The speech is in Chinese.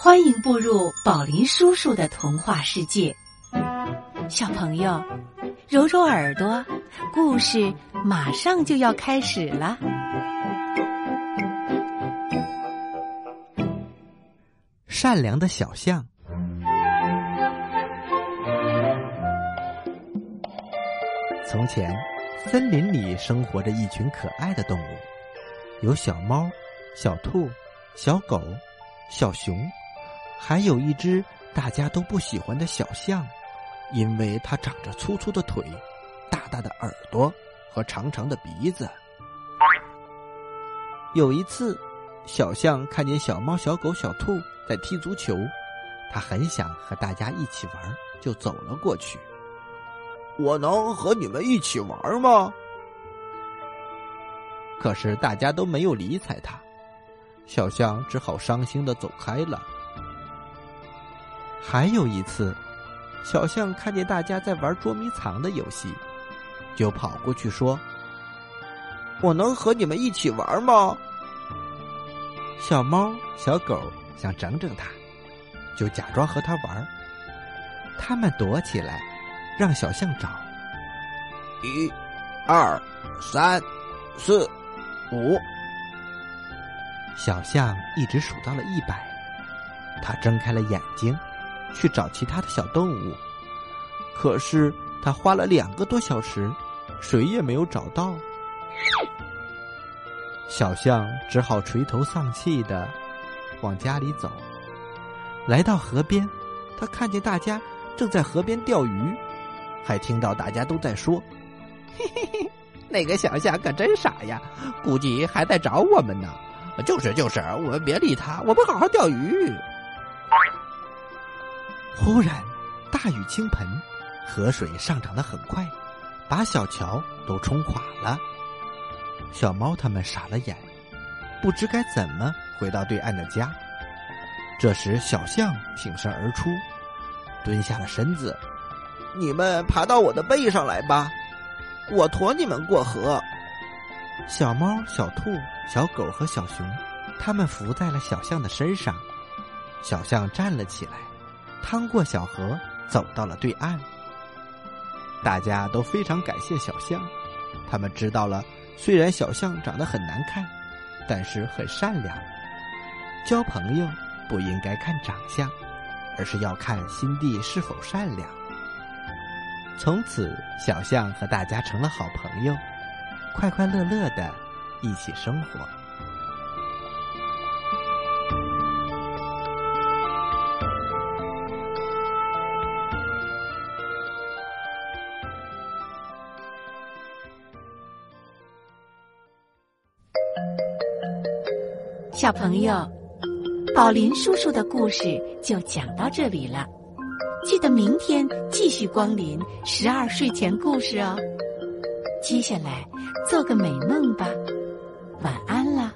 欢迎步入宝林叔叔的童话世界，小朋友，揉揉耳朵，故事马上就要开始了。善良的小象。从前，森林里生活着一群可爱的动物，有小猫、小兔、小狗、小熊。还有一只大家都不喜欢的小象，因为它长着粗粗的腿、大大的耳朵和长长的鼻子。有一次，小象看见小猫、小狗、小兔在踢足球，它很想和大家一起玩，就走了过去。我能和你们一起玩吗？可是大家都没有理睬它，小象只好伤心的走开了。还有一次，小象看见大家在玩捉迷藏的游戏，就跑过去说：“我能和你们一起玩吗？”小猫、小狗想整整它，就假装和它玩。他们躲起来，让小象找。一、二、三、四、五。小象一直数到了一百，它睁开了眼睛。去找其他的小动物，可是他花了两个多小时，谁也没有找到。小象只好垂头丧气的往家里走。来到河边，他看见大家正在河边钓鱼，还听到大家都在说：“嘿嘿嘿，那个小象可真傻呀，估计还在找我们呢。”“就是就是，我们别理他，我们好好钓鱼。”忽然，大雨倾盆，河水上涨的很快，把小桥都冲垮了。小猫他们傻了眼，不知该怎么回到对岸的家。这时，小象挺身而出，蹲下了身子：“你们爬到我的背上来吧，我驮你们过河。”小猫、小兔、小狗和小熊，他们伏在了小象的身上。小象站了起来。趟过小河，走到了对岸。大家都非常感谢小象，他们知道了，虽然小象长得很难看，但是很善良。交朋友不应该看长相，而是要看心地是否善良。从此，小象和大家成了好朋友，快快乐乐的一起生活。小朋友，宝林叔叔的故事就讲到这里了。记得明天继续光临十二睡前故事哦。接下来做个美梦吧，晚安啦。